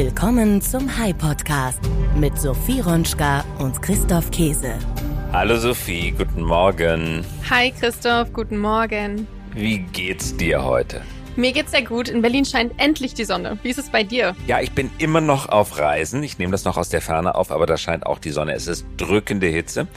Willkommen zum High Podcast mit Sophie Ronschka und Christoph Käse. Hallo Sophie, guten Morgen. Hi Christoph, guten Morgen. Wie geht's dir heute? Mir geht's sehr gut. In Berlin scheint endlich die Sonne. Wie ist es bei dir? Ja, ich bin immer noch auf Reisen. Ich nehme das noch aus der Ferne auf, aber da scheint auch die Sonne. Es ist drückende Hitze.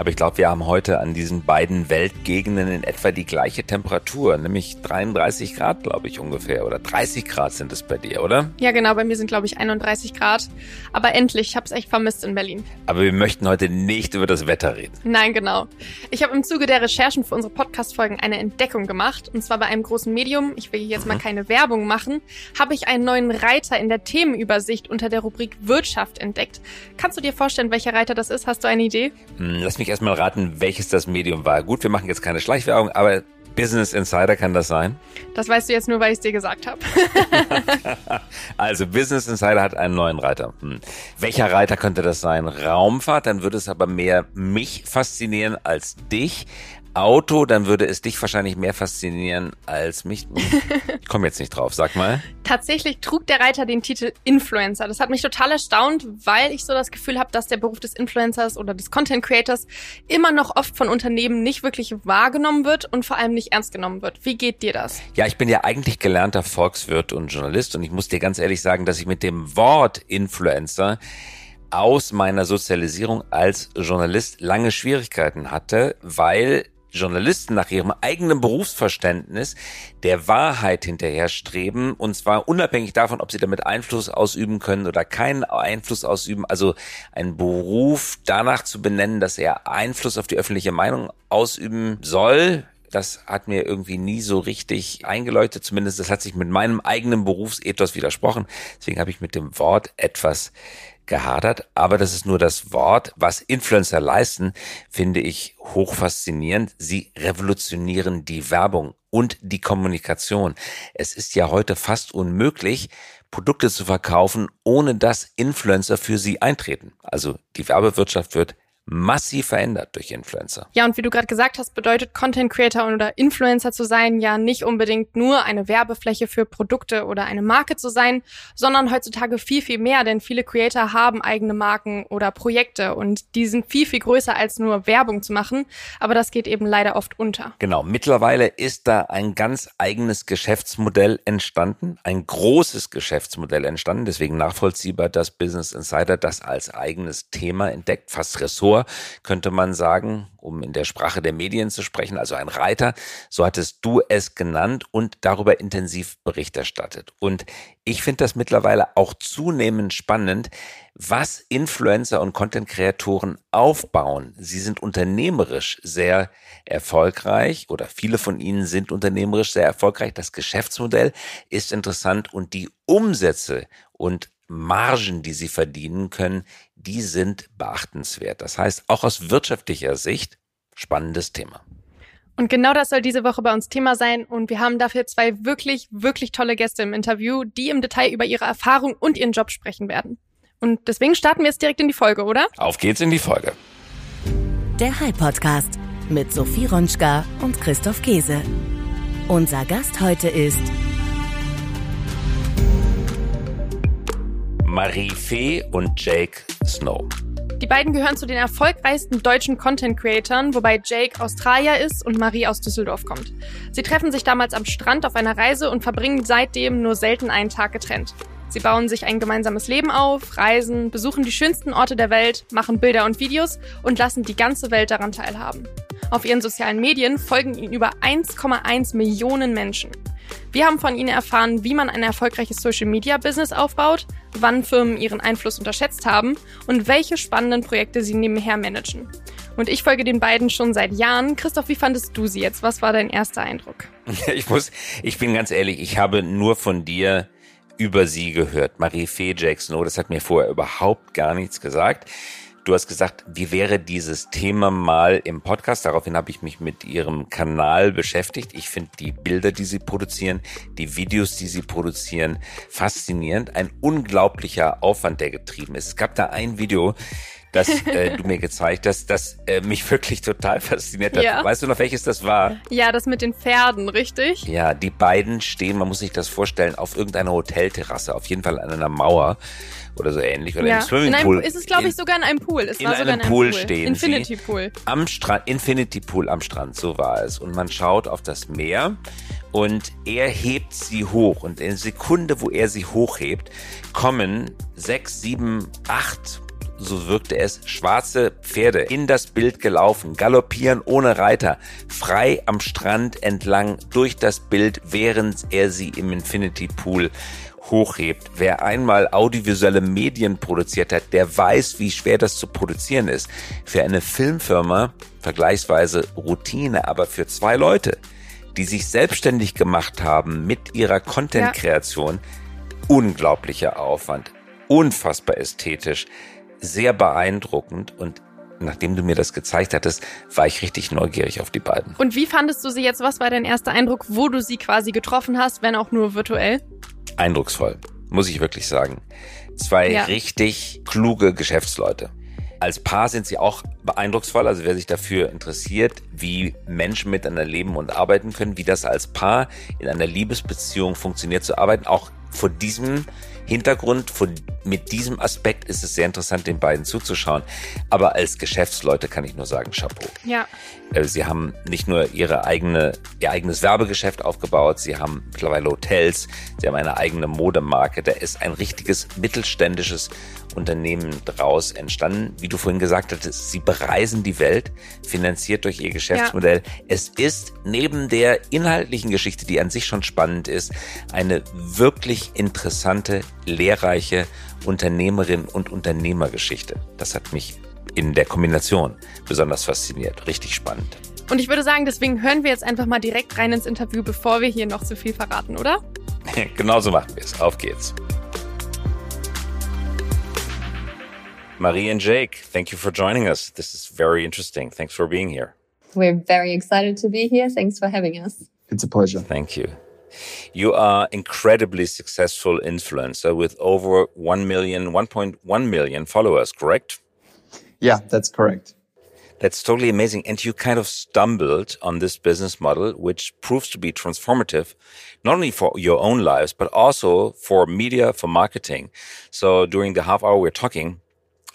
Aber ich glaube, wir haben heute an diesen beiden Weltgegenden in etwa die gleiche Temperatur, nämlich 33 Grad, glaube ich ungefähr. Oder 30 Grad sind es bei dir, oder? Ja, genau. Bei mir sind, glaube ich, 31 Grad. Aber endlich, ich habe es echt vermisst in Berlin. Aber wir möchten heute nicht über das Wetter reden. Nein, genau. Ich habe im Zuge der Recherchen für unsere Podcast-Folgen eine Entdeckung gemacht. Und zwar bei einem großen Medium, ich will hier jetzt mal mhm. keine Werbung machen, habe ich einen neuen Reiter in der Themenübersicht unter der Rubrik Wirtschaft entdeckt. Kannst du dir vorstellen, welcher Reiter das ist? Hast du eine Idee? Hm, lass mich erstmal raten, welches das Medium war. Gut, wir machen jetzt keine Schleichwerbung, aber Business Insider kann das sein? Das weißt du jetzt nur, weil ich es dir gesagt habe. also Business Insider hat einen neuen Reiter. Hm. Welcher Reiter könnte das sein? Raumfahrt, dann würde es aber mehr mich faszinieren als dich. Auto, dann würde es dich wahrscheinlich mehr faszinieren als mich. Ich komme jetzt nicht drauf, sag mal. Tatsächlich trug der Reiter den Titel Influencer. Das hat mich total erstaunt, weil ich so das Gefühl habe, dass der Beruf des Influencers oder des Content Creators immer noch oft von Unternehmen nicht wirklich wahrgenommen wird und vor allem nicht ernst genommen wird. Wie geht dir das? Ja, ich bin ja eigentlich gelernter Volkswirt und Journalist und ich muss dir ganz ehrlich sagen, dass ich mit dem Wort Influencer aus meiner Sozialisierung als Journalist lange Schwierigkeiten hatte, weil Journalisten nach ihrem eigenen Berufsverständnis der Wahrheit hinterherstreben und zwar unabhängig davon, ob sie damit Einfluss ausüben können oder keinen Einfluss ausüben. Also einen Beruf danach zu benennen, dass er Einfluss auf die öffentliche Meinung ausüben soll, das hat mir irgendwie nie so richtig eingeleuchtet. Zumindest das hat sich mit meinem eigenen Berufsethos widersprochen. Deswegen habe ich mit dem Wort etwas gehadert, aber das ist nur das Wort. Was Influencer leisten, finde ich hoch faszinierend. Sie revolutionieren die Werbung und die Kommunikation. Es ist ja heute fast unmöglich, Produkte zu verkaufen, ohne dass Influencer für sie eintreten. Also die Werbewirtschaft wird massiv verändert durch Influencer. Ja, und wie du gerade gesagt hast, bedeutet Content Creator oder Influencer zu sein ja nicht unbedingt nur eine Werbefläche für Produkte oder eine Marke zu sein, sondern heutzutage viel, viel mehr, denn viele Creator haben eigene Marken oder Projekte und die sind viel, viel größer als nur Werbung zu machen, aber das geht eben leider oft unter. Genau, mittlerweile ist da ein ganz eigenes Geschäftsmodell entstanden, ein großes Geschäftsmodell entstanden, deswegen nachvollziehbar, dass Business Insider das als eigenes Thema entdeckt, fast Ressort könnte man sagen, um in der Sprache der Medien zu sprechen, also ein Reiter, so hattest du es genannt und darüber intensiv Bericht erstattet. Und ich finde das mittlerweile auch zunehmend spannend, was Influencer und Content-Kreatoren aufbauen. Sie sind unternehmerisch sehr erfolgreich oder viele von ihnen sind unternehmerisch sehr erfolgreich. Das Geschäftsmodell ist interessant und die Umsätze und Margen, die sie verdienen können, die sind beachtenswert. Das heißt, auch aus wirtschaftlicher Sicht spannendes Thema. Und genau das soll diese Woche bei uns Thema sein. Und wir haben dafür zwei wirklich, wirklich tolle Gäste im Interview, die im Detail über ihre Erfahrung und ihren Job sprechen werden. Und deswegen starten wir jetzt direkt in die Folge, oder? Auf geht's in die Folge. Der High Podcast mit Sophie Ronschka und Christoph Käse. Unser Gast heute ist Marie Fee und Jake Snow. Die beiden gehören zu den erfolgreichsten deutschen Content Creatoren, wobei Jake Australier ist und Marie aus Düsseldorf kommt. Sie treffen sich damals am Strand auf einer Reise und verbringen seitdem nur selten einen Tag getrennt. Sie bauen sich ein gemeinsames Leben auf, reisen, besuchen die schönsten Orte der Welt, machen Bilder und Videos und lassen die ganze Welt daran teilhaben. Auf ihren sozialen Medien folgen ihnen über 1,1 Millionen Menschen. Wir haben von ihnen erfahren, wie man ein erfolgreiches Social-Media-Business aufbaut, wann Firmen ihren Einfluss unterschätzt haben und welche spannenden Projekte sie nebenher managen. Und ich folge den beiden schon seit Jahren. Christoph, wie fandest du sie jetzt? Was war dein erster Eindruck? Ich muss, ich bin ganz ehrlich, ich habe nur von dir über sie gehört. Marie Fee Jackson, oh, das hat mir vorher überhaupt gar nichts gesagt. Du hast gesagt, wie wäre dieses Thema mal im Podcast? Daraufhin habe ich mich mit ihrem Kanal beschäftigt. Ich finde die Bilder, die sie produzieren, die Videos, die sie produzieren, faszinierend. Ein unglaublicher Aufwand, der getrieben ist. Es gab da ein Video, das äh, du mir gezeigt hast, das äh, mich wirklich total fasziniert hat. Ja. Weißt du noch, welches das war? Ja, das mit den Pferden, richtig? Ja, die beiden stehen, man muss sich das vorstellen, auf irgendeiner Hotelterrasse, auf jeden Fall an einer Mauer oder so ähnlich oder ja. im Swimmingpool. In einem, ist es, glaube ich, sogar in einem Pool. Es in war sogar einem in einem Pool Pool stehen Infinity sie. Pool. am Strand, Infinity Pool am Strand, so war es. Und man schaut auf das Meer und er hebt sie hoch. Und in der Sekunde, wo er sie hochhebt, kommen sechs, sieben, acht, so wirkte es, schwarze Pferde in das Bild gelaufen, galoppieren ohne Reiter, frei am Strand entlang durch das Bild, während er sie im Infinity Pool hochhebt. Wer einmal audiovisuelle Medien produziert hat, der weiß, wie schwer das zu produzieren ist. Für eine Filmfirma vergleichsweise Routine, aber für zwei Leute, die sich selbstständig gemacht haben mit ihrer Content-Kreation, unglaublicher Aufwand, unfassbar ästhetisch, sehr beeindruckend und nachdem du mir das gezeigt hattest, war ich richtig neugierig auf die beiden. Und wie fandest du sie jetzt? Was war dein erster Eindruck, wo du sie quasi getroffen hast, wenn auch nur virtuell? Eindrucksvoll, muss ich wirklich sagen. Zwei Ja. richtig kluge Geschäftsleute. Als Paar sind sie auch beeindrucksvoll. Also wer sich dafür interessiert, wie Menschen miteinander leben und arbeiten können, wie das als Paar in einer Liebesbeziehung funktioniert zu arbeiten, auch vor diesem Hintergrund, vor, mit diesem Aspekt ist es sehr interessant, den beiden zuzuschauen. Aber als Geschäftsleute kann ich nur sagen, Chapeau. Ja. Äh, Sie haben nicht nur ihre eigene, ihr eigenes Werbegeschäft aufgebaut, sie haben mittlerweile Hotels, sie haben eine eigene Modemarke. Da ist ein richtiges mittelständisches Unternehmen draus entstanden. Wie du vorhin gesagt hattest, sie bereisen die Welt, finanziert durch ihr Geschäftsmodell. Es ist neben der inhaltlichen Geschichte, die an sich schon spannend ist, eine wirklich interessante, lehrreiche Unternehmerin und Unternehmergeschichte. Das hat mich in der Kombination besonders fasziniert. Richtig spannend. Und ich würde sagen, deswegen hören wir jetzt einfach mal direkt rein ins Interview, bevor wir hier noch zu viel verraten, oder? Genauso machen wir es. Auf geht's. Marie and Jake, thank you for joining us. This is very interesting. Thanks for being here. We're very excited to be here. Thanks for having us. It's a pleasure. Thank you. You are incredibly successful influencer with over 1 million, 1.1 million followers, correct? Yeah, that's correct. That's totally amazing. And you kind of stumbled on this business model, which proves to be transformative, not only for your own lives, but also for media, for marketing. So during the half hour we're talking,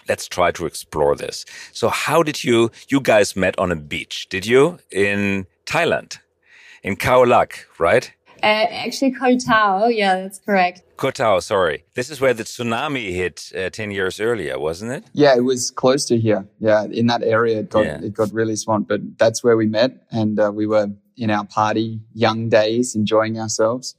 let's try to explore this. So how did you, you guys met on a beach, did you? In Thailand, in Khao Lak, right? Uh, actually, Koh Tao. Yeah, that's correct. Koh Tao, sorry. This is where the tsunami hit uh, 10 years earlier, wasn't it? Yeah, it was close to here. Yeah, in that area, it got Yeah. it got really swamped. But that's where we met, and uh, we were in our party young days, enjoying ourselves.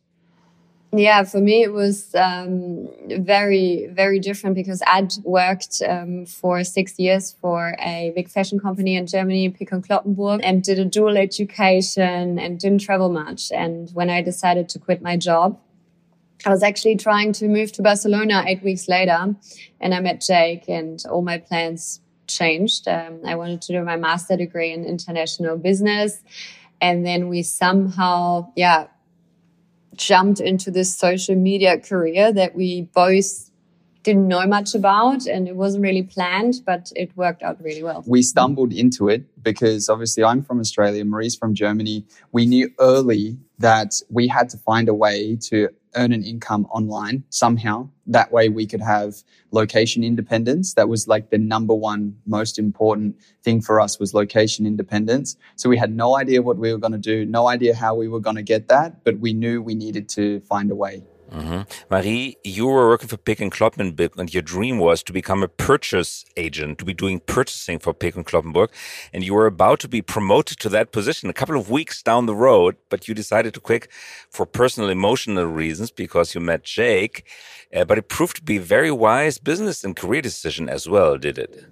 Yeah, for me, it was um, very, very different because I'd worked um, for six years for a big fashion company in Germany, Peek und Cloppenburg, and did a dual education and didn't travel much. And when I decided to quit my job, I was actually trying to move to Barcelona eight weeks later, and I met Jake, and all my plans changed. Um, I wanted to do my master degree in international business, and then we somehow, yeah, jumped into this social media career that we both didn't know much about, and it wasn't really planned, but it worked out really well. We stumbled into it because obviously I'm from Australia, Marie's from Germany. We knew early that we had to find a way to earn an income online somehow. That way we could have location independence. That was like the number one most important thing for us was location independence. So we had no idea what we were going to do, no idea how we were going to get that, but we knew we needed to find a way. Marie, you were working for Peek and Cloppenburg and your dream was to become a purchase agent, to be doing purchasing for Peek and Cloppenburg. And you were about to be promoted to that position a couple of weeks down the road, but you decided to quit for personal emotional reasons because you met Jake. Uh, but it proved to be a very wise business and career decision as well, did it?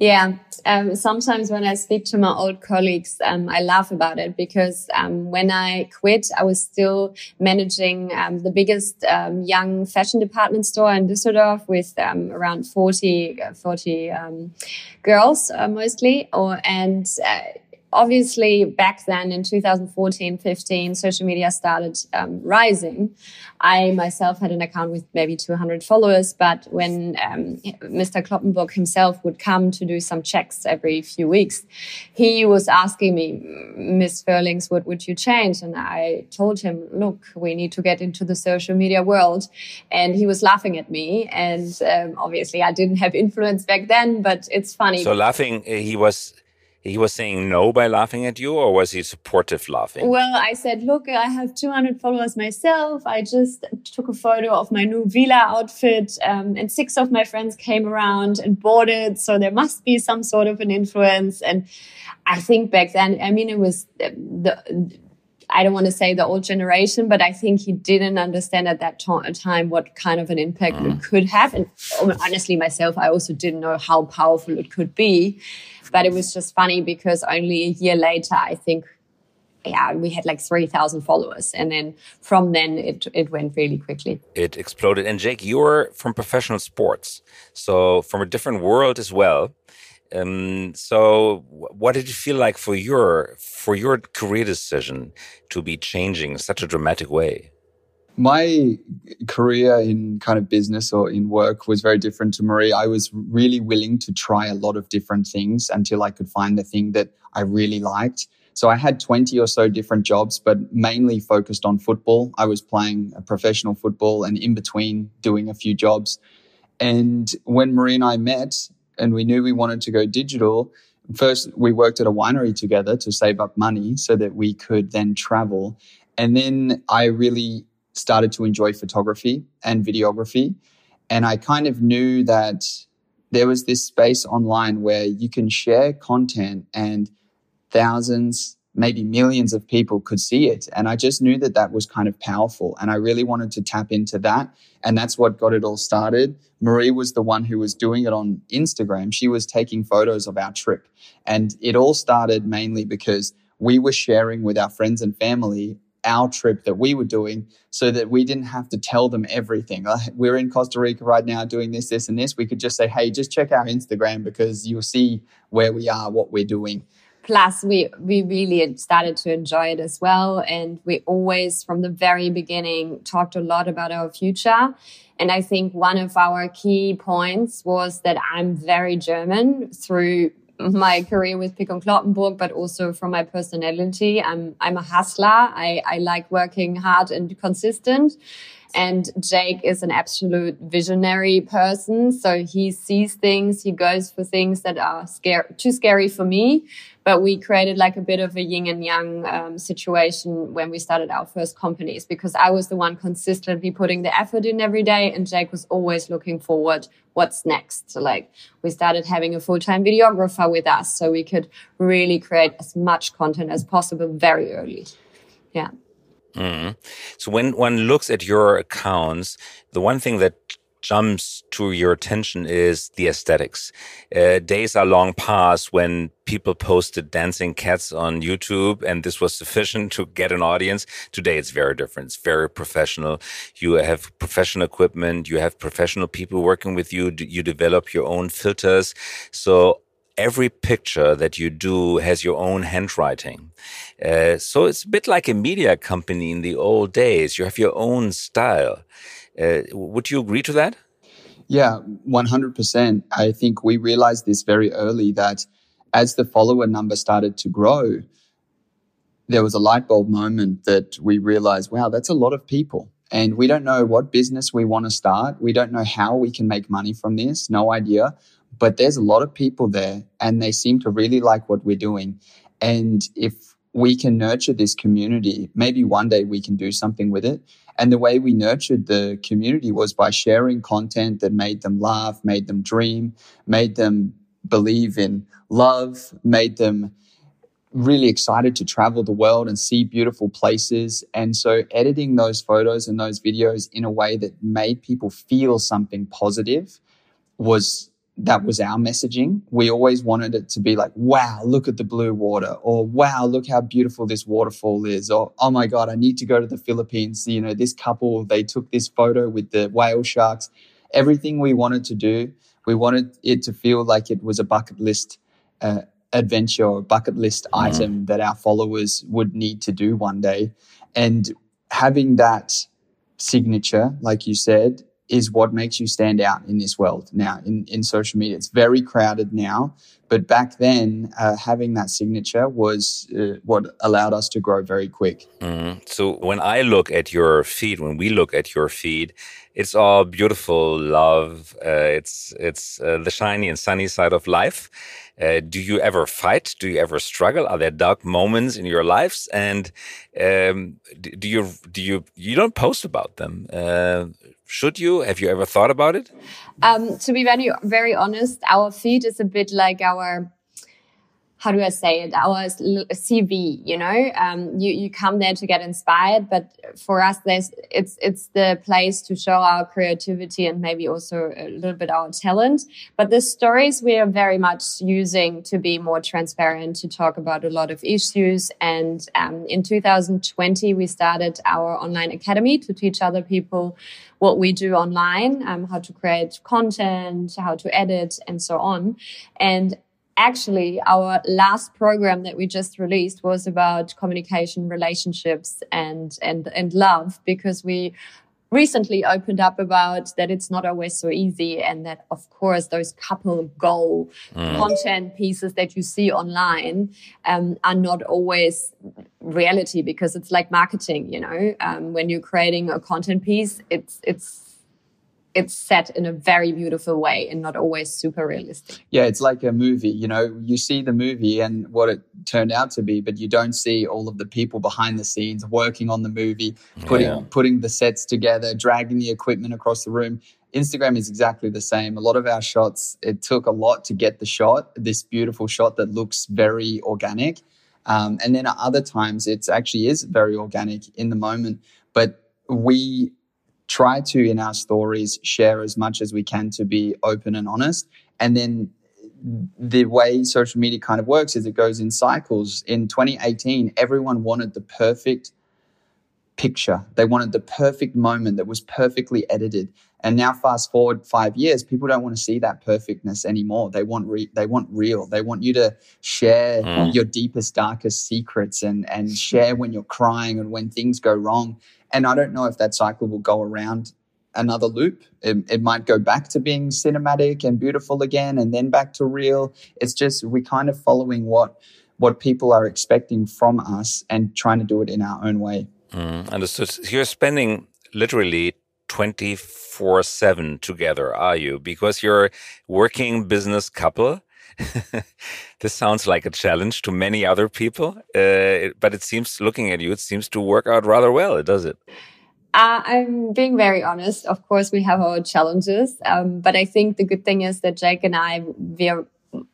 Yeah. Um, sometimes when I speak to my old colleagues, um, I laugh about it because um, when I quit, I was still managing um, the biggest um, young fashion department store in Düsseldorf with um, around 40, uh, 40 um, girls uh, mostly. Or, and uh, obviously back then in 2014 15 social media started um, rising. I myself had an account with maybe 200 followers but when um, mr Cloppenburg himself would come to do some checks every few weeks he was asking me miss furlings what would you change? And i told him look we need to get into the social media world. And he was laughing at me and um, obviously i didn't have influence back then but it's funny. So laughing he was he was saying no by laughing at you, or was he supportive laughing? Well, I said, look, I have 200 followers myself. I just took a photo of my new Vila outfit, um, and six of my friends came around and bought it. So there must be some sort of an influence. And I think back then, I mean, it was the, I don't want to say the old generation, but I think he didn't understand at that time what kind of an impact mm. it could have. And honestly, myself, I also didn't know how powerful it could be. But it was just funny because only a year later, I think, yeah, we had like 3,000 followers. And then from then, it, it went really quickly. It exploded. And Jake, you're from professional sports. So from a different world as well. Um, so what did it feel like for your for your career decision to be changing in such a dramatic way? My career in kind of business or in work was very different to Marie. I was really willing to try a lot of different things until I could find the thing that I really liked. So I had 20 or so different jobs, but mainly focused on football. I was playing professional football and in between doing a few jobs. And when Marie and I met and we knew we wanted to go digital, first we worked at a winery together to save up money so that we could then travel. And then I really started to enjoy photography and videography. And I kind of knew that there was this space online where you can share content and thousands, maybe millions of people could see it. And I just knew that that was kind of powerful. And I really wanted to tap into that. And that's what got it all started. Marie was the one who was doing it on Instagram. She was taking photos of our trip. And it all started mainly because we were sharing with our friends and family our trip that we were doing so that we didn't have to tell them everything. we're in Costa Rica right now doing this, this, and this. We could just say, hey, just check our Instagram because you'll see where we are, what we're doing. Plus, we, we really started to enjoy it as well. And we always, from the very beginning, talked a lot about our future. And I think one of our key points was that I'm very German through my career with Peek und Cloppenburg, but also from my personality. I'm I'm a hustler. I, I like working hard and consistent. And Jake is an absolute visionary person. So he sees things, he goes for things that are scare, too scary for me. But we created like a bit of a yin and yang um, situation when we started our first companies because I was the one consistently putting the effort in every day and Jake was always looking forward what's next. So like we started having a full-time videographer with us so we could really create as much content as possible very early. Yeah. Mm. So when one looks at your accounts, the one thing that jumps to your attention is the aesthetics. Uh, days are long past when people posted dancing cats on YouTube and this was sufficient to get an audience. Today it's very different. It's very professional. You have professional equipment. You have professional people working with you. You develop your own filters. So every picture that you do has your own handwriting. Uh, so it's a bit like a media company in the old days. You have your own style. Uh, would you agree to that? Yeah, 100%. I think we realized this very early that as the follower number started to grow, there was a light bulb moment that we realized, wow, that's a lot of people. And we don't know what business we want to start. We don't know how we can make money from this. No idea. But there's a lot of people there and they seem to really like what we're doing. And if we can nurture this community, maybe one day we can do something with it. And the way we nurtured the community was by sharing content that made them laugh, made them dream, made them believe in love, made them really excited to travel the world and see beautiful places. And so editing those photos and those videos in a way that made people feel something positive was that was our messaging. We always wanted it to be like, wow, look at the blue water, or wow, look how beautiful this waterfall is, or oh my God, I need to go to the Philippines. You know, this couple, they took this photo with the whale sharks. Everything we wanted to do, we wanted it to feel like it was a bucket list uh, adventure or bucket list mm. item that our followers would need to do one day. And having that signature, like you said, is what makes you stand out in this world now in, in social media. It's very crowded now, but back then, uh, having that signature was uh, what allowed us to grow very quick. Mm. So when I look at your feed, when we look at your feed, it's all beautiful love. Uh, it's it's uh, the shiny and sunny side of life. Uh, do you ever fight? Do you ever struggle? Are there dark moments in your lives? And um, do you do you you don't post about them? Should you? Have you ever thought about it? Um, to be very very honest, our feed is a bit like our how do I say it? Our CV, you know, um, you, you come there to get inspired, but for us, there's, it's, it's the place to show our creativity and maybe also a little bit our talent. But the stories we are very much using to be more transparent, to talk about a lot of issues. And, um, in 2020, we started our online academy to teach other people what we do online, um, how to create content, how to edit and so on. And actually our last program that we just released was about communication relationships and and and love because we recently opened up about that it's not always so easy and that of course those couple goal mm. content pieces that you see online um, are not always reality because it's like marketing you know um, when you're creating a content piece it's it's it's set in a very beautiful way and not always super realistic. Yeah, it's like a movie. You know, you see the movie and what it turned out to be, but you don't see all of the people behind the scenes working on the movie, putting yeah. putting the sets together, dragging the equipment across the room. Instagram is exactly the same. A lot of our shots, it took a lot to get the shot, this beautiful shot that looks very organic. Um, and then at other times, it actually is very organic in the moment. But we try to in our stories share as much as we can to be open and honest. And then the way social media kind of works is it goes in cycles. In 2018 everyone wanted the perfect picture. They wanted the perfect moment that was perfectly edited and now fast forward 5 years people don't want to see that perfectness anymore they want re- they want real they want you to share mm. your deepest darkest secrets and and share when you're crying and when things go wrong and I don't know if that cycle will go around another loop. It, it, might go back to being cinematic and beautiful again and then back to real. It's just we kind of following what what people are expecting from us and trying to do it in our own way. Mm, understood. So you're spending literally 24 7 together, are you? Because you're working business couple. this sounds like a challenge to many other people, uh, but it seems, looking at you, it seems to work out rather well, does it? Uh, I'm being very honest. Of course, we have our challenges, um, but I think the good thing is that Jake and I, we're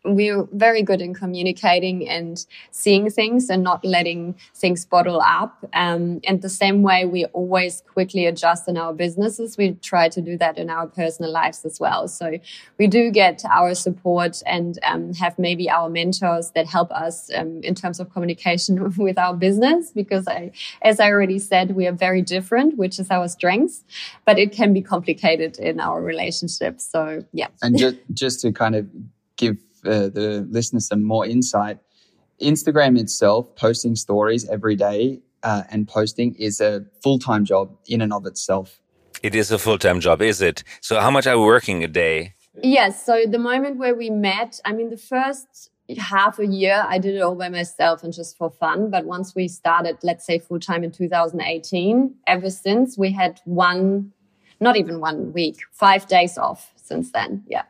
we're very good in communicating and seeing things and not letting things bottle up. Um, and the same way we always quickly adjust in our businesses, we try to do that in our personal lives as well. So we do get our support and um, have maybe our mentors that help us um, in terms of communication with our business because I, as I already said, we are very different, which is our strengths, but it can be complicated in our relationships. So yeah. And just, just to kind of give uh, the listeners some more insight, Instagram itself, posting stories every day uh, and posting is a full time job in and of itself. It is a full time job, is it? So, how much are you working a day? Yes. So, the moment where we met, I mean, the first half a year, I did it all by myself and just for fun. But once we started, let's say full time in 2018, ever since we had one, not even one week, five days off since then. Yeah.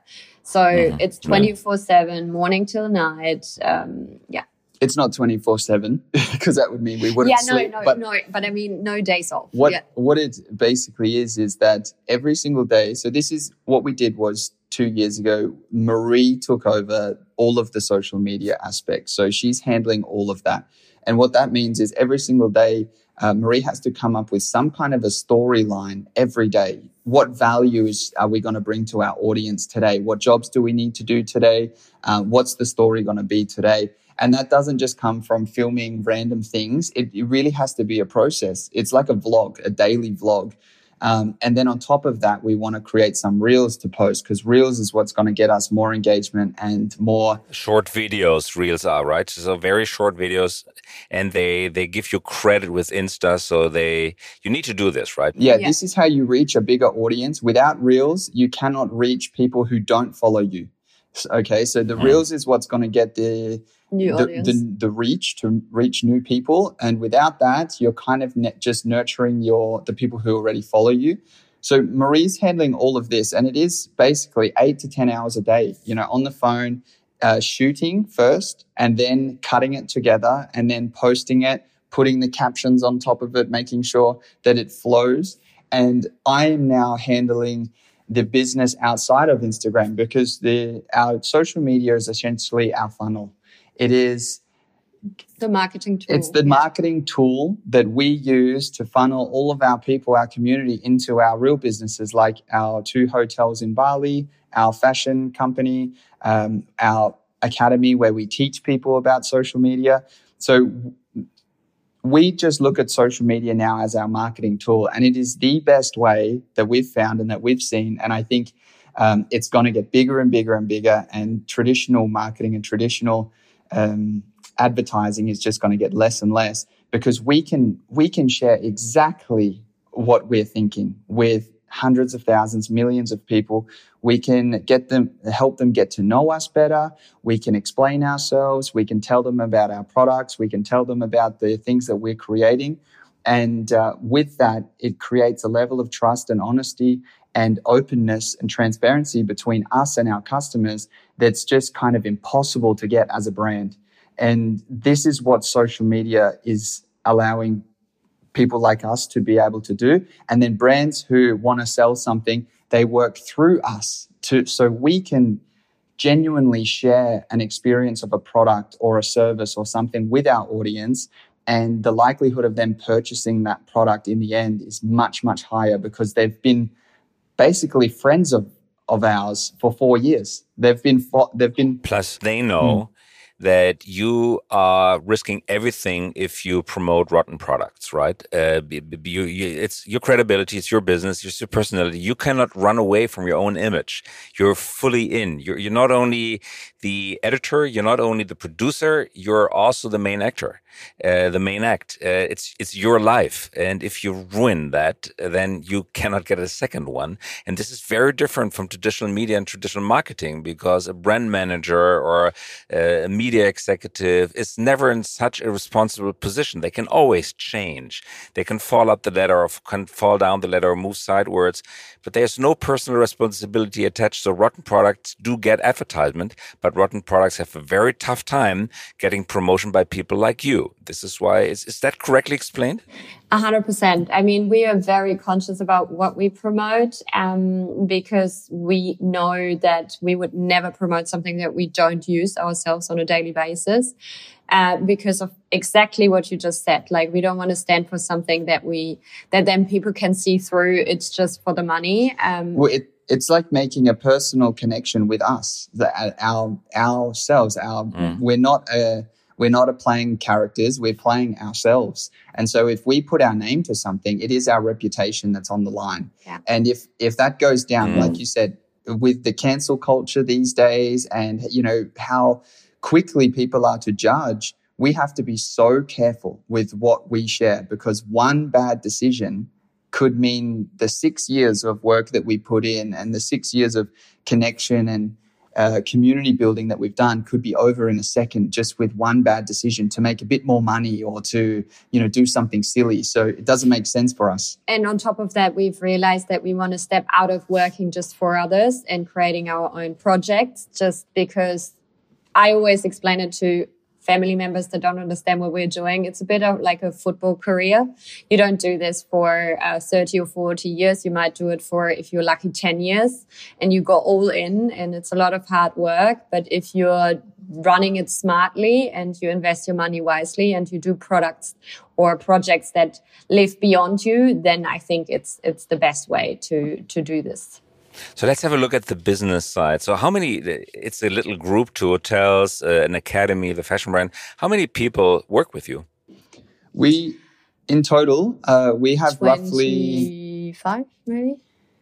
So mm-hmm. it's 24 7, morning till night. Um, yeah. It's not 24 7 because that would mean we wouldn't yeah, no, sleep. no, but no, but I mean, no days off. What, yeah. what it basically is, is that every single day, so this is what we did was two years ago, Marie took over all of the social media aspects. So she's handling all of that. And what that means is every single day, uh, Marie has to come up with some kind of a storyline every day. What values are we going to bring to our audience today? What jobs do we need to do today? Uh, what's the story going to be today? And that doesn't just come from filming random things. It, it, really has to be a process. It's like a vlog, a daily vlog. Um, and then on top of that, we want to create some reels to post because reels is what's going to get us more engagement and more short videos. Reels are right, so very short videos, and they they give you credit with Insta. So they you need to do this, right? Yeah, yeah. this is how you reach a bigger audience. Without reels, you cannot reach people who don't follow you. Okay, so the mm. reels is what's going to get the new the. The, the reach to reach new people, and without that, you're kind of just nurturing your the people who already follow you. So Marie's handling all of this, and it is basically eight to ten hours a day. You know, on the phone, uh, shooting first, and then cutting it together, and then posting it, putting the captions on top of it, making sure that it flows. And I am now handling the business outside of Instagram because the our social media is essentially our funnel. It is the marketing tool. It's the marketing tool that we use to funnel all of our people, our community into our real businesses, like our two hotels in Bali, our fashion company, um, our academy where we teach people about social media. So we just look at social media now as our marketing tool, and it is the best way that we've found and that we've seen. And I think um, it's going to get bigger and bigger and bigger. And traditional marketing and traditional um, advertising is just going to get less and less because we can we can share exactly what we're thinking with hundreds of thousands, millions of people. We can get them, help them get to know us better. We can explain ourselves. We can tell them about our products. We can tell them about the things that we're creating. And uh, with that, it creates a level of trust and honesty and openness and transparency between us and our customers that's just kind of impossible to get as a brand. And this is what social media is allowing people like us to be able to do. And then brands who want to sell something, they work through us to, so we can genuinely share an experience of a product or a service or something with our audience. And the likelihood of them purchasing that product in the end is much, much higher because they've been basically friends of, of ours for four years. They've been, they've been. Plus, they know that you are risking everything if you promote rotten products, right? Uh, you, you, it's your credibility, it's your business, it's your personality. You cannot run away from your own image. You're fully in. You're, you're not only the editor, you're not only the producer, you're also the main actor, uh, the main act. Uh, it's it's your life, and if you ruin that, then you cannot get a second one. And this is very different from traditional media and traditional marketing because a brand manager or uh, a media executive is never in such a responsible position. They can always change. They can fall up the ladder or can fall down the ladder or move sideways, but there's no personal responsibility attached. So rotten products do get advertisement, but but rotten products have a very tough time getting promotion by people like you. This is why, is, is that correctly explained? A hundred percent. I mean, we are very conscious about what we promote, um, because we know that we would never promote something that we don't use ourselves on a daily basis. Uh, because of exactly what you just said. Like we don't want to stand for something that we that then people can see through. It's just for the money. Um, well, it it's like making a personal connection with us, the, our ourselves. Our mm. we're not a we're not a playing characters. We're playing ourselves. And so if we put our name to something, it is our reputation that's on the line. Yeah. And if if that goes down, mm. like you said, with the cancel culture these days, and you know how quickly people are to judge, we have to be so careful with what we share because one bad decision could mean the six years of work that we put in and the six years of connection and uh, community building that we've done could be over in a second just with one bad decision to make a bit more money or to you know do something silly. So it doesn't make sense for us. And on top of that we've realized that we want to step out of working just for others and creating our own projects just because i always explain it to family members that don't understand what we're doing. It's a bit of like a football career. You don't do this for uh, 30 or 40 years. You might do it for, if you're lucky, 10 years and you go all in and it's a lot of hard work. But if you're running it smartly and you invest your money wisely and you do products or projects that live beyond you, then I think it's, it's the best way to, to do this. So let's have a look at the business side. So how many? It's a little group, two hotels, uh, an academy, the fashion brand. How many people work with you? We, in total, uh, we have 20, roughly 25 maybe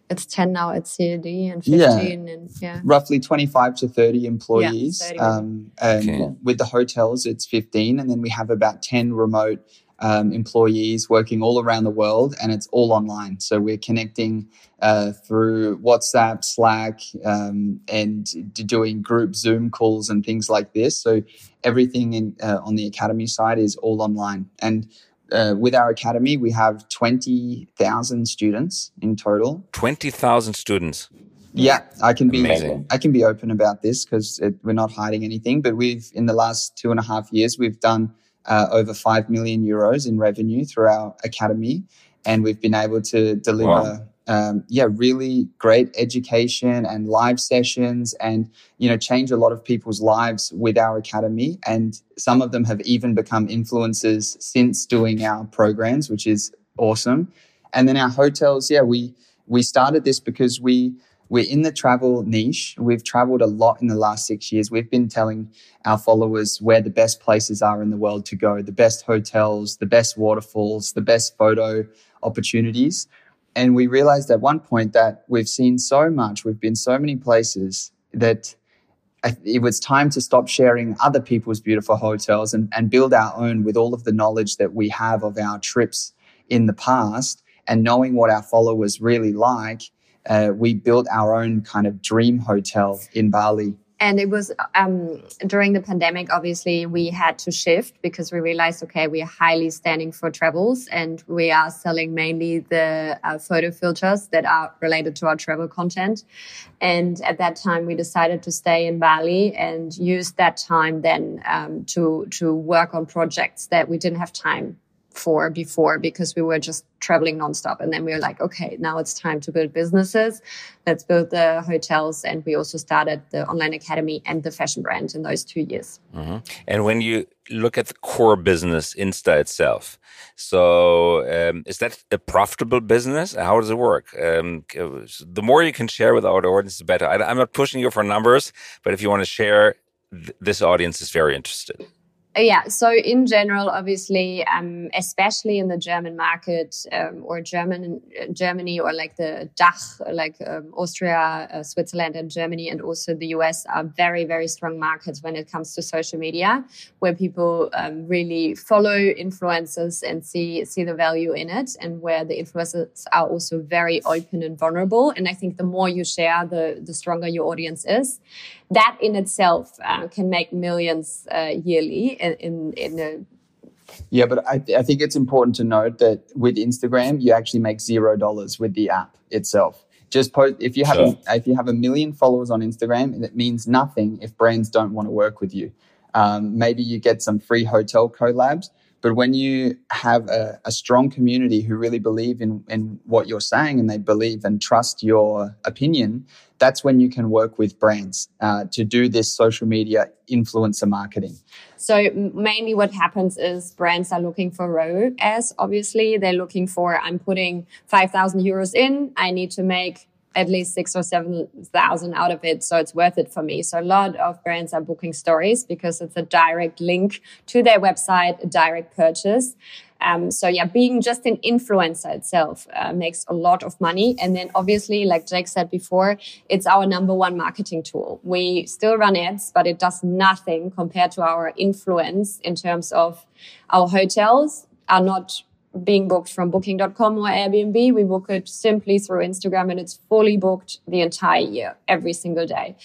it's 10 now at CAD and 15 yeah. and yeah. Roughly 25 to 30 employees. Yeah, 30 um, and okay. with the hotels, it's 15. And then we have about 10 remote um, employees working all around the world and it's all online. So we're connecting uh, through WhatsApp, Slack, um, and doing group Zoom calls and things like this. So everything in, uh, on the academy side is all online. And uh, with our academy, we have 20,000 students in total. 20,000 students. Yeah, I can be Amazing. I can be open about this because we're not hiding anything. But we've in the last two and a half years, we've done uh, over five million euros in revenue through our academy, and we've been able to deliver wow um, yeah, really great education and live sessions and, you know, change a lot of people's lives with our academy. And some of them have even become influencers since doing our programs, which is awesome. And then our hotels, yeah, we, we started this because we, we're in the travel niche. We've traveled a lot in the last six years. We've been telling our followers where the best places are in the world to go, the best hotels, the best waterfalls, the best photo opportunities. And we realized at one point that we've seen so much, we've been so many places that it was time to stop sharing other people's beautiful hotels and, and build our own with all of the knowledge that we have of our trips in the past and knowing what our followers really like. Uh, we built our own kind of dream hotel in Bali. And it was um, during the pandemic obviously we had to shift because we realized okay we are highly standing for travels and we are selling mainly the uh, photo filters that are related to our travel content. And at that time we decided to stay in bali and use that time then um, to to work on projects that we didn't have time for before because we were just traveling nonstop. And then we were like, okay, now it's time to build businesses. Let's build the hotels. And we also started the online academy and the fashion brand in those two years. Mm-hmm. And when you look at the core business, Insta itself, so um, is that a profitable business? How does it work? Um, the more you can share with our audience, the better. I, I'm not pushing you for numbers, but if you want to share, th this audience is very interested. Uh, yeah. So in general, obviously, um, especially in the German market um, or German Germany or like the DACH, like um, Austria, uh, Switzerland, and Germany, and also the US are very very strong markets when it comes to social media, where people um, really follow influencers and see see the value in it, and where the influencers are also very open and vulnerable. And I think the more you share, the the stronger your audience is that in itself uh, can make millions uh, yearly in, in, in a yeah, but I, th- I think it's important to note that with Instagram, you actually make zero dollars with the app itself. Just post if you have sure. a, if you have a million followers on Instagram, it means nothing if brands don't want to work with you. Um, maybe you get some free hotel collabs, but when you have a, a, strong community who really believe in, in what you're saying and they believe and trust your opinion, that's when you can work with brands uh, to do this social media influencer marketing. So mainly what happens is brands are looking for ROAS. As obviously, they're looking for I'm putting five thousand euros in. I need to make at least six or seven thousand out of it. So it's worth it for me. So a lot of brands are booking stories because it's a direct link to their website, a direct purchase. Um, so yeah, being just an influencer itself uh, makes a lot of money. And then obviously, like Jake said before, it's our number one marketing tool. We still run ads, but it does nothing compared to our influence in terms of our hotels are not being booked from booking.com or Airbnb. We book it simply through Instagram and it's fully booked the entire year, every single day.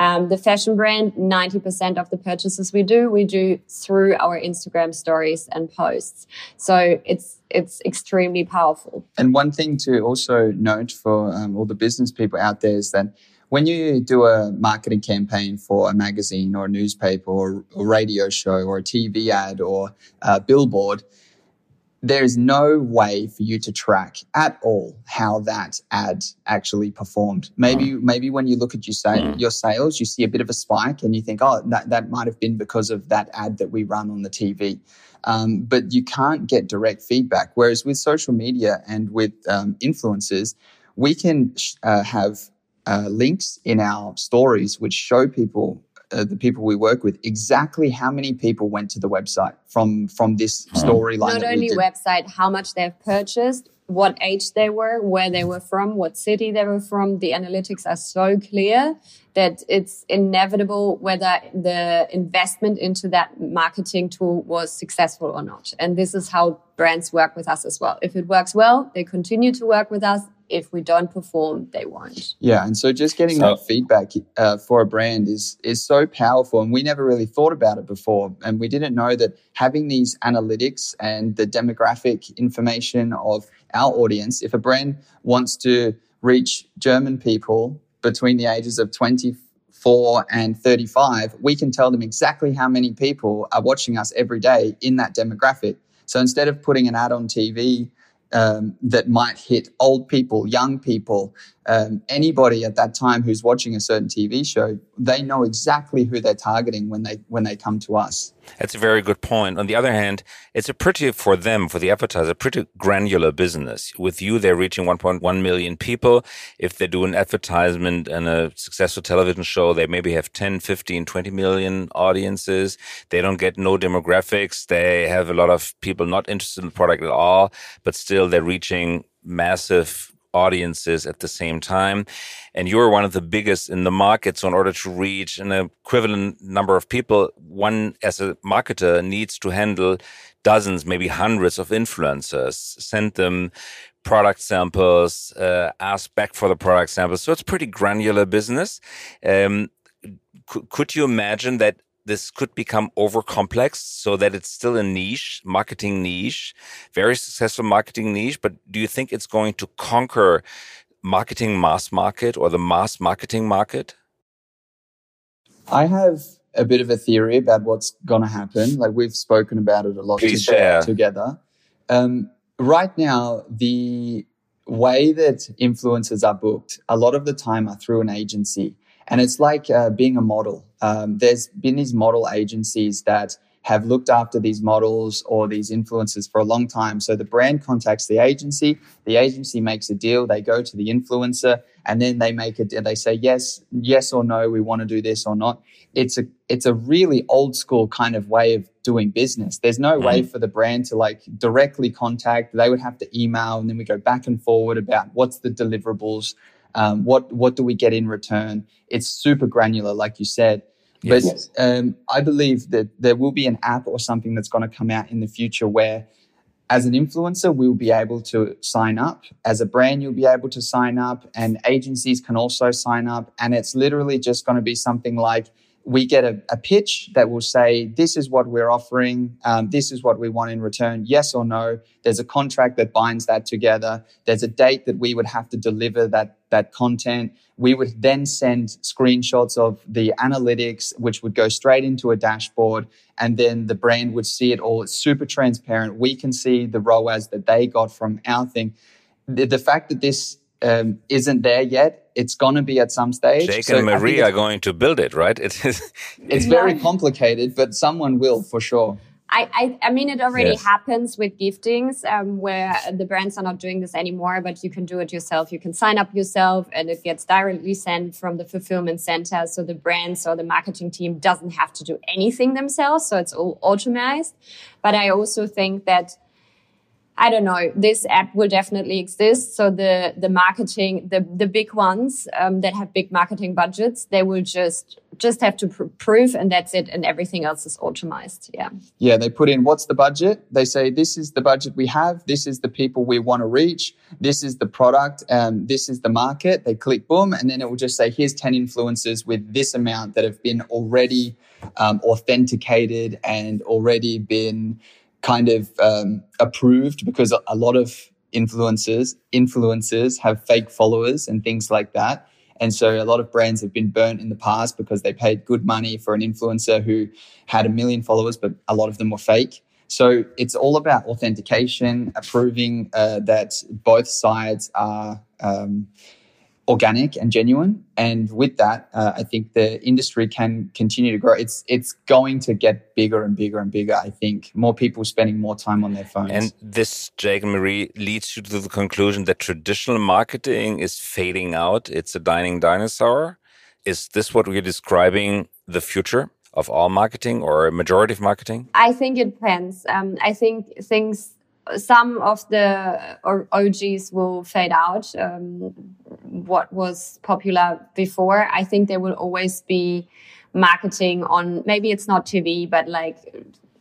Um, the fashion brand, 90% of the purchases we do, we do through our Instagram stories and posts. So it's, it's extremely powerful. And one thing to also note for um, all the business people out there is that when you do a marketing campaign for a magazine or a newspaper or a radio show or a TV ad or a billboard, there is no way for you to track at all how that ad actually performed. Maybe, mm. maybe when you look at your, sa- mm. your sales, you see a bit of a spike and you think, oh, that, that might have been because of that ad that we run on the TV. Um, but you can't get direct feedback. Whereas with social media and with um, influencers, we can uh, have uh, links in our stories which show people uh, the people we work with exactly how many people went to the website from from this storyline. Not only website, how much they've purchased, what age they were, where they were from, what city they were from. The analytics are so clear that it's inevitable whether the investment into that marketing tool was successful or not. And this is how brands work with us as well. If it works well, they continue to work with us. If we don't perform, they won't. Yeah, and so just getting so, that feedback uh, for a brand is is so powerful, and we never really thought about it before, and we didn't know that having these analytics and the demographic information of our audience, if a brand wants to reach German people between the ages of 24 and 35, we can tell them exactly how many people are watching us every day in that demographic. So instead of putting an ad on TV um, that might hit old people, young people, um, anybody at that time who's watching a certain TV show, they know exactly who they're targeting when they when they come to us. That's a very good point. On the other hand, it's a pretty for them for the advertiser pretty granular business. With you, they're reaching 1.1 million people. If they do an advertisement and a successful television show, they maybe have 10, 15, 20 million audiences. They don't get no demographics. They have a lot of people not interested in the product at all, but still they're reaching massive audiences at the same time. And you're one of the biggest in the market. So in order to reach an equivalent number of people, one as a marketer needs to handle dozens, maybe hundreds of influencers, send them product samples, uh, ask back for the product samples. So it's pretty granular business. Um, could you imagine that this could become over complex so that it's still a niche, marketing niche, very successful marketing niche. But do you think it's going to conquer marketing mass market or the mass marketing market? I have a bit of a theory about what's going to happen. Like we've spoken about it a lot together. together. Um, right now, the way that influencers are booked, a lot of the time are through an agency. And it's like uh, being a model. Um, there's been these model agencies that have looked after these models or these influencers for a long time. So the brand contacts the agency, the agency makes a deal, they go to the influencer, and then they make it. They say yes, yes or no, we want to do this or not. It's a it's a really old school kind of way of doing business. There's no mm-hmm. way for the brand to like directly contact. They would have to email, and then we go back and forward about what's the deliverables. Um, what what do we get in return? It's super granular, like you said. Yes. But um, I believe that there will be an app or something that's going to come out in the future where, as an influencer, we'll be able to sign up. As a brand, you'll be able to sign up, and agencies can also sign up. And it's literally just going to be something like we get a, a, pitch that will say, this is what we're offering. Um, this is what we want in return. Yes or no. There's a contract that binds that together. There's a date that we would have to deliver that, that content. We would then send screenshots of the analytics, which would go straight into a dashboard. And then the brand would see it all. It's super transparent. We can see the ROAS that they got from our thing. The, the fact that this um, isn't there yet. It's going to be at some stage. Jake Snow and Marie are going to build it, right? It is. it's very complicated, but someone will for sure. I, I, I mean, it already yes. happens with giftings um, where the brands are not doing this anymore, but you can do it yourself. You can sign up yourself and it gets directly sent from the fulfillment center. So the brands or the marketing team doesn't have to do anything themselves. So it's all automated. But I also think that I don't know. This app will definitely exist. So the the marketing, the the big ones um, that have big marketing budgets, they will just just have to pr- prove, and that's it. And everything else is automated. Yeah. Yeah. They put in what's the budget. They say this is the budget we have. This is the people we want to reach. This is the product. and this is the market. They click boom, and then it will just say here's ten influencers with this amount that have been already um, authenticated and already been kind of um, approved because a lot of influencers influencers have fake followers and things like that. And so a lot of brands have been burnt in the past because they paid good money for an influencer who had a million followers, but a lot of them were fake. So it's all about authentication, approving uh, that both sides are um, organic and genuine. And with that, uh, I think the industry can continue to grow. It's it's going to get bigger and bigger and bigger. I think more people spending more time on their phones. And this, Jake and Marie, leads you to the conclusion that traditional marketing is fading out. It's a dying dinosaur. Is this what we're describing the future? Of all marketing or a majority of marketing? I think it depends. Um, I think things some of the OGs will fade out. Um, what was popular before, I think there will always be marketing on. Maybe it's not TV, but like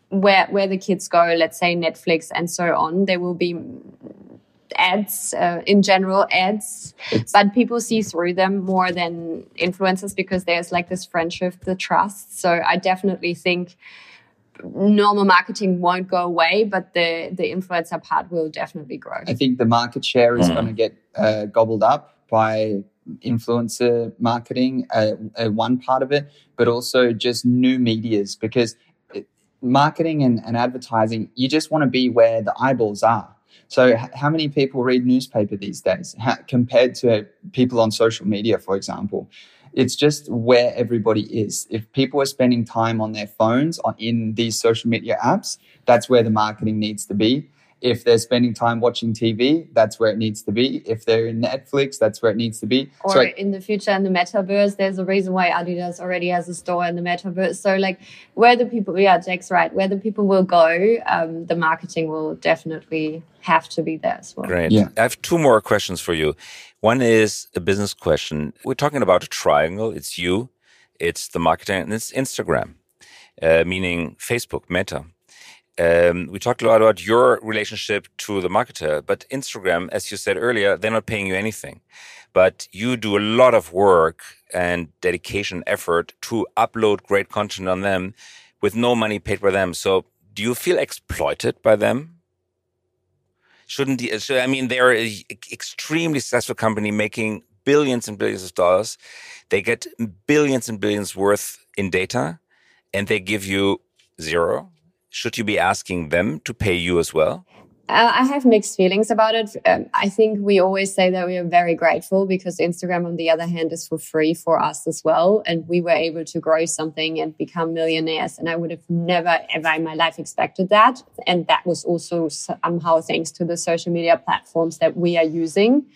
where where the kids go. Let's say Netflix and so on. There will be ads uh, in general ads it's, but people see through them more than influencers because there's like this friendship the trust so i definitely think normal marketing won't go away, but the the influencer part will definitely grow. I think the market share is mm. going to get uh, gobbled up by influencer marketing, uh, uh, one part of it, but also just new medias because marketing and, and advertising, you just want to be where the eyeballs are. So, h- how many people read newspaper these days compared to people on social media, for example? It's just where everybody is. If people are spending time on their phones or in these social media apps, that's where the marketing needs to be. If they're spending time watching TV, that's where it needs to be. If they're in Netflix, that's where it needs to be. Or so, in the future, in the metaverse, there's a reason why Adidas already has a store in the metaverse. So, like, where the people, yeah, Jack's right, where the people will go, um, the marketing will definitely have to be there as well. Great. Yeah. I have two more questions for you. One is a business question. We're talking about a triangle. It's you, it's the marketing, and it's Instagram, uh, meaning Facebook, Meta. Um, we talked a lot about your relationship to the marketer, but Instagram, as you said earlier, they're not paying you anything. But you do a lot of work and dedication effort to upload great content on them with no money paid by them. So do you feel exploited by them? Shouldn't the, so, I mean, they're an extremely successful company making billions and billions of dollars. They get billions and billions worth in data and they give you zero should you be asking them to pay you as well? Uh, I have mixed feelings about it. Um, I think we always say that we are very grateful because Instagram, on the other hand, is for free for us as well. And we were able to grow something and become millionaires. And I would have never, ever in my life expected that. And that was also somehow thanks to the social media platforms that we are using.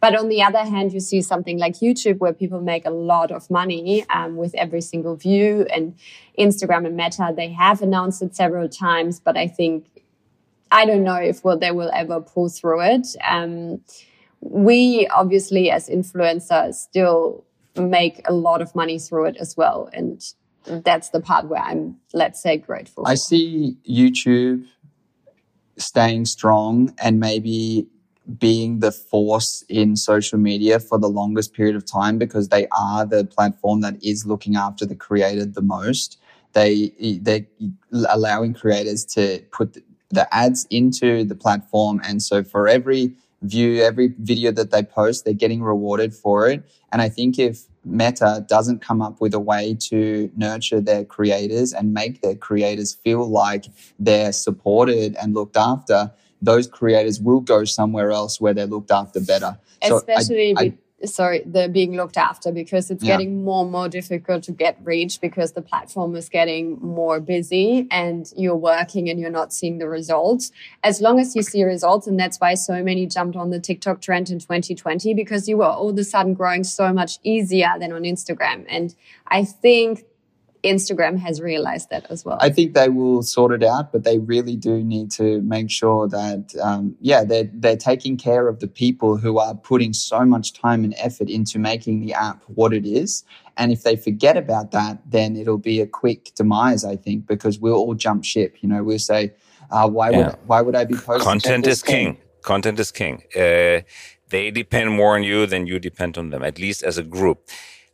But on the other hand, you see something like YouTube where people make a lot of money um, with every single view. And Instagram and Meta, they have announced it several times, but I think I don't know if well, they will ever pull through it. Um, we obviously, as influencers, still make a lot of money through it as well, and that's the part where I'm, let's say, grateful. I see YouTube staying strong and maybe being the force in social media for the longest period of time because they are the platform that is looking after the creator the most. They they're allowing creators to put the ads into the platform, and so for every view, every video that they post, they're getting rewarded for it. And I think if Meta doesn't come up with a way to nurture their creators and make their creators feel like they're supported and looked after, those creators will go somewhere else where they're looked after better. Especially so I, I, sorry, they're being looked after because it's yeah. getting more and more difficult to get reach because the platform is getting more busy and you're working and you're not seeing the results. As long as you see results, and that's why so many jumped on the TikTok trend in 2020 because you were all of a sudden growing so much easier than on Instagram. And I think Instagram has realized that as well. I think they will sort it out, but they really do need to make sure that, um, yeah, they're, they're taking care of the people who are putting so much time and effort into making the app what it is. And if they forget about that, then it'll be a quick demise, I think, because we'll all jump ship. You know, we'll say, uh, why yeah. would why would I be posting? Content is king. king. Content is king. Uh, they depend more on you than you depend on them, at least as a group.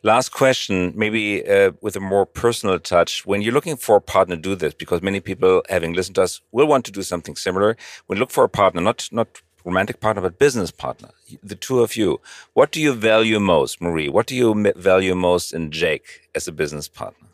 Last question, maybe uh, with a more personal touch. When you're looking for a partner to do this, because many people, having listened to us, will want to do something similar. When look for a partner, not not romantic partner, but business partner, the two of you, what do you value most, Marie? What do you value most in Jake as a business partner?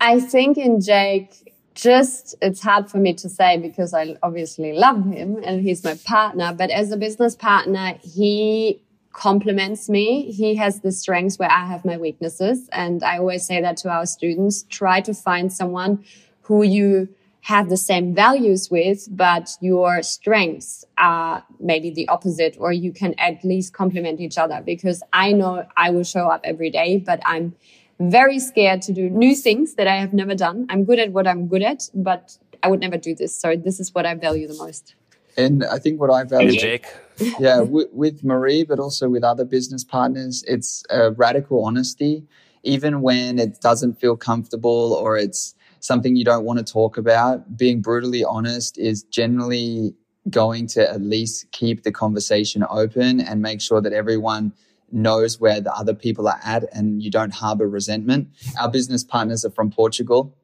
I think in Jake, just it's hard for me to say because I obviously love him and he's my partner. But as a business partner, he complements me. He has the strengths where I have my weaknesses. And I always say that to our students, try to find someone who you have the same values with, but your strengths are maybe the opposite, or you can at least complement each other because I know I will show up every day, but I'm very scared to do new things that I have never done. I'm good at what I'm good at, but I would never do this. So this is what I value the most. And I think what I value, Jake, yeah, with, with Marie, but also with other business partners, it's a radical honesty, even when it doesn't feel comfortable or it's something you don't want to talk about. Being brutally honest is generally going to at least keep the conversation open and make sure that everyone knows where the other people are at and you don't harbor resentment. Our business partners are from Portugal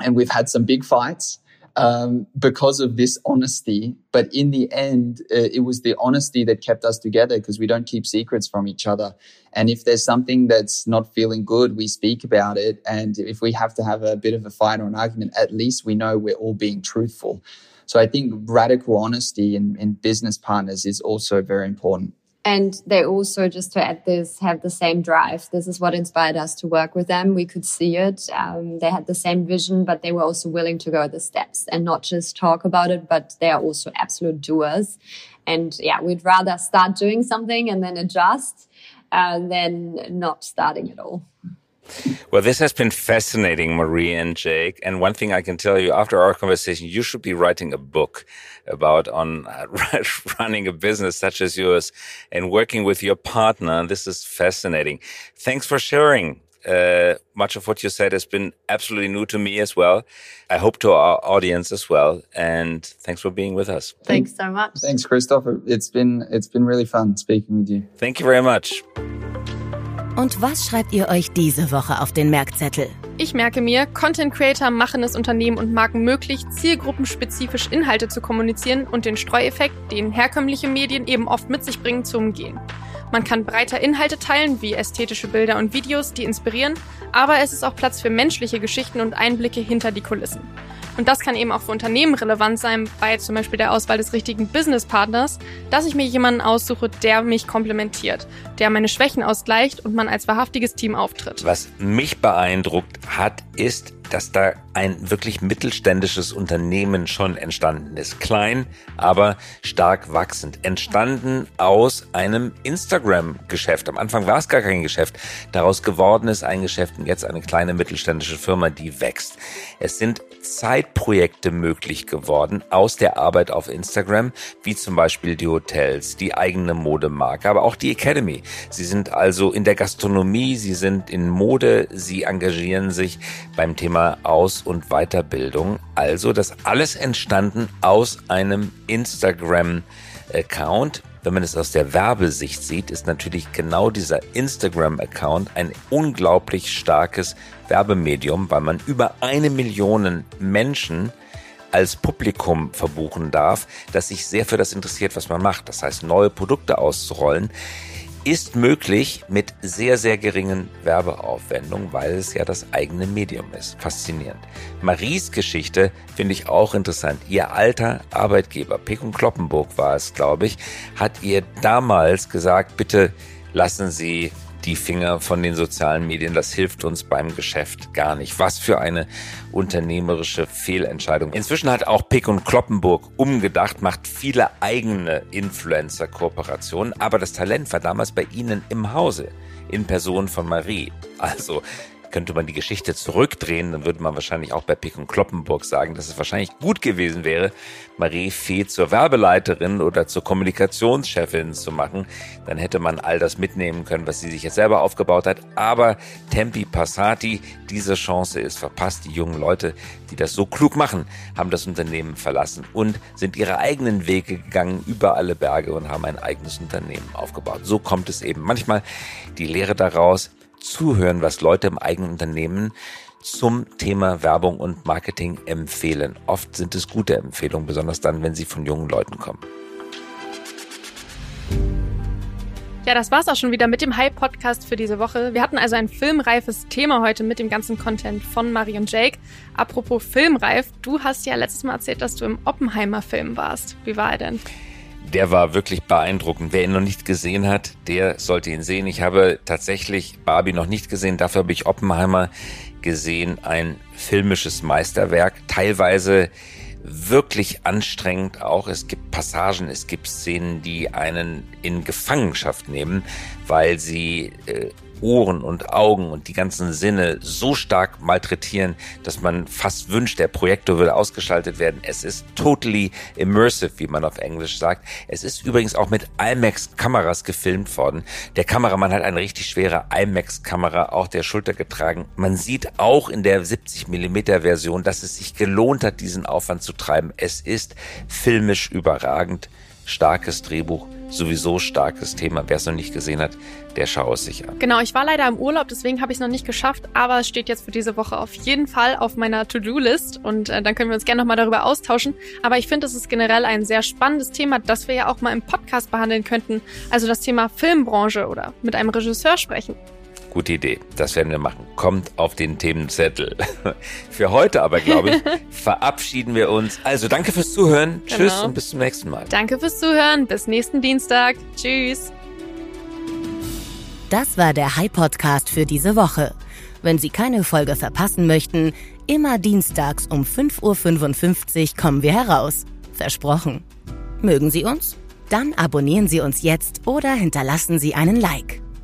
and we've had some big fights um, because of this honesty. But in the end, uh, it was the honesty that kept us together because we don't keep secrets from each other. And if there's something that's not feeling good, we speak about it. And if we have to have a bit of a fight or an argument, at least we know we're all being truthful. So I think radical honesty in, in business partners is also very important. And they also, just to add this, have the same drive. This is what inspired us to work with them. We could see it. Um, they had the same vision, but they were also willing to go the steps and not just talk about it, but they are also absolute doers. And yeah, we'd rather start doing something and then adjust uh, than not starting at all. Well, this has been fascinating, Marie and Jake. And one thing I can tell you after our conversation, you should be writing a book about on uh, running a business such as yours and working with your partner. This is fascinating. Thanks for sharing. Uh, much of what you said has been absolutely new to me as well. I hope to our audience as well. And thanks for being with us. Thanks so much. Thanks, Christopher. It's been it's been really fun speaking with you. Thank you very much. Und was schreibt ihr euch diese Woche auf den Merkzettel? Ich merke mir, Content Creator machen es Unternehmen und Marken möglich, zielgruppenspezifisch Inhalte zu kommunizieren und den Streueffekt, den herkömmliche Medien eben oft mit sich bringen, zu umgehen. Man kann breiter Inhalte teilen, wie ästhetische Bilder und Videos, die inspirieren, aber es ist auch Platz für menschliche Geschichten und Einblicke hinter die Kulissen. Und das kann eben auch für Unternehmen relevant sein, bei zum Beispiel der Auswahl des richtigen Businesspartners, dass ich mir jemanden aussuche, der mich komplementiert, der meine Schwächen ausgleicht und man als wahrhaftiges Team auftritt. Was mich beeindruckt hat, ist, dass da ein wirklich mittelständisches Unternehmen schon entstanden ist. Klein, aber stark wachsend. Entstanden aus einem Instagram-Geschäft. Am Anfang war es gar kein Geschäft. Daraus geworden ist ein Geschäft und jetzt eine kleine mittelständische Firma, die wächst. Es sind Zeitprojekte möglich geworden aus der Arbeit auf Instagram, wie zum Beispiel die Hotels, die eigene Modemarke, aber auch die Academy. Sie sind also in der Gastronomie, sie sind in Mode, sie engagieren sich beim Thema Aus- und Weiterbildung. Also das alles entstanden aus einem Instagram-Account. Wenn man es aus der Werbesicht sieht, ist natürlich genau dieser Instagram-Account ein unglaublich starkes Werbemedium, weil man über eine Million Menschen als Publikum verbuchen darf, das sich sehr für das interessiert, was man macht. Das heißt, neue Produkte auszurollen ist möglich mit sehr, sehr geringen Werbeaufwendungen, weil es ja das eigene Medium ist. Faszinierend. Maries Geschichte finde ich auch interessant. Ihr alter Arbeitgeber, Pekun Kloppenburg war es, glaube ich, hat ihr damals gesagt, bitte lassen Sie die Finger von den sozialen Medien. Das hilft uns beim Geschäft gar nicht. Was für eine unternehmerische Fehlentscheidung. Inzwischen hat auch Pick und Kloppenburg umgedacht, macht viele eigene Influencer-Kooperationen, aber das Talent war damals bei ihnen im Hause in Person von Marie. Also könnte man die Geschichte zurückdrehen, dann würde man wahrscheinlich auch bei Pick und Kloppenburg sagen, dass es wahrscheinlich gut gewesen wäre, Marie Fee zur Werbeleiterin oder zur Kommunikationschefin zu machen. Dann hätte man all das mitnehmen können, was sie sich jetzt selber aufgebaut hat. Aber Tempi Passati, diese Chance ist verpasst. Die jungen Leute, die das so klug machen, haben das Unternehmen verlassen und sind ihre eigenen Wege gegangen über alle Berge und haben ein eigenes Unternehmen aufgebaut. So kommt es eben. Manchmal die Lehre daraus, zuhören, was Leute im eigenen Unternehmen zum Thema Werbung und Marketing empfehlen. Oft sind es gute Empfehlungen, besonders dann, wenn sie von jungen Leuten kommen. Ja, das war's auch schon wieder mit dem Hype-Podcast für diese Woche. Wir hatten also ein filmreifes Thema heute mit dem ganzen Content von Marie und Jake. Apropos filmreif, du hast ja letztes Mal erzählt, dass du im Oppenheimer-Film warst. Wie war er denn? Der war wirklich beeindruckend. Wer ihn noch nicht gesehen hat, der sollte ihn sehen. Ich habe tatsächlich Barbie noch nicht gesehen, dafür habe ich Oppenheimer gesehen. Ein filmisches Meisterwerk, teilweise wirklich anstrengend auch. Es gibt Passagen, es gibt Szenen, die einen in Gefangenschaft nehmen, weil sie äh, Ohren und Augen und die ganzen Sinne so stark malträtieren, dass man fast wünscht, der Projektor würde ausgeschaltet werden. Es ist totally immersive, wie man auf Englisch sagt. Es ist übrigens auch mit IMAX-Kameras gefilmt worden. Der Kameramann hat eine richtig schwere IMAX-Kamera auf der Schulter getragen. Man sieht auch in der 70 mm Version, dass es sich gelohnt hat, diesen Aufwand zu treiben. Es ist filmisch überragend starkes Drehbuch, sowieso starkes Thema. Wer es noch nicht gesehen hat, der schaue es sich an. Genau, ich war leider im Urlaub, deswegen habe ich es noch nicht geschafft, aber es steht jetzt für diese Woche auf jeden Fall auf meiner To-Do-List und äh, dann können wir uns gerne nochmal darüber austauschen. Aber ich finde, es ist generell ein sehr spannendes Thema, das wir ja auch mal im Podcast behandeln könnten. Also das Thema Filmbranche oder mit einem Regisseur sprechen. Gute Idee. Das werden wir machen. Kommt auf den Themenzettel. Für heute aber, glaube ich, verabschieden wir uns. Also danke fürs Zuhören. Genau. Tschüss und bis zum nächsten Mal. Danke fürs Zuhören. Bis nächsten Dienstag. Tschüss. Das war der High Podcast für diese Woche. Wenn Sie keine Folge verpassen möchten, immer dienstags um 5.55 Uhr kommen wir heraus. Versprochen. Mögen Sie uns? Dann abonnieren Sie uns jetzt oder hinterlassen Sie einen Like.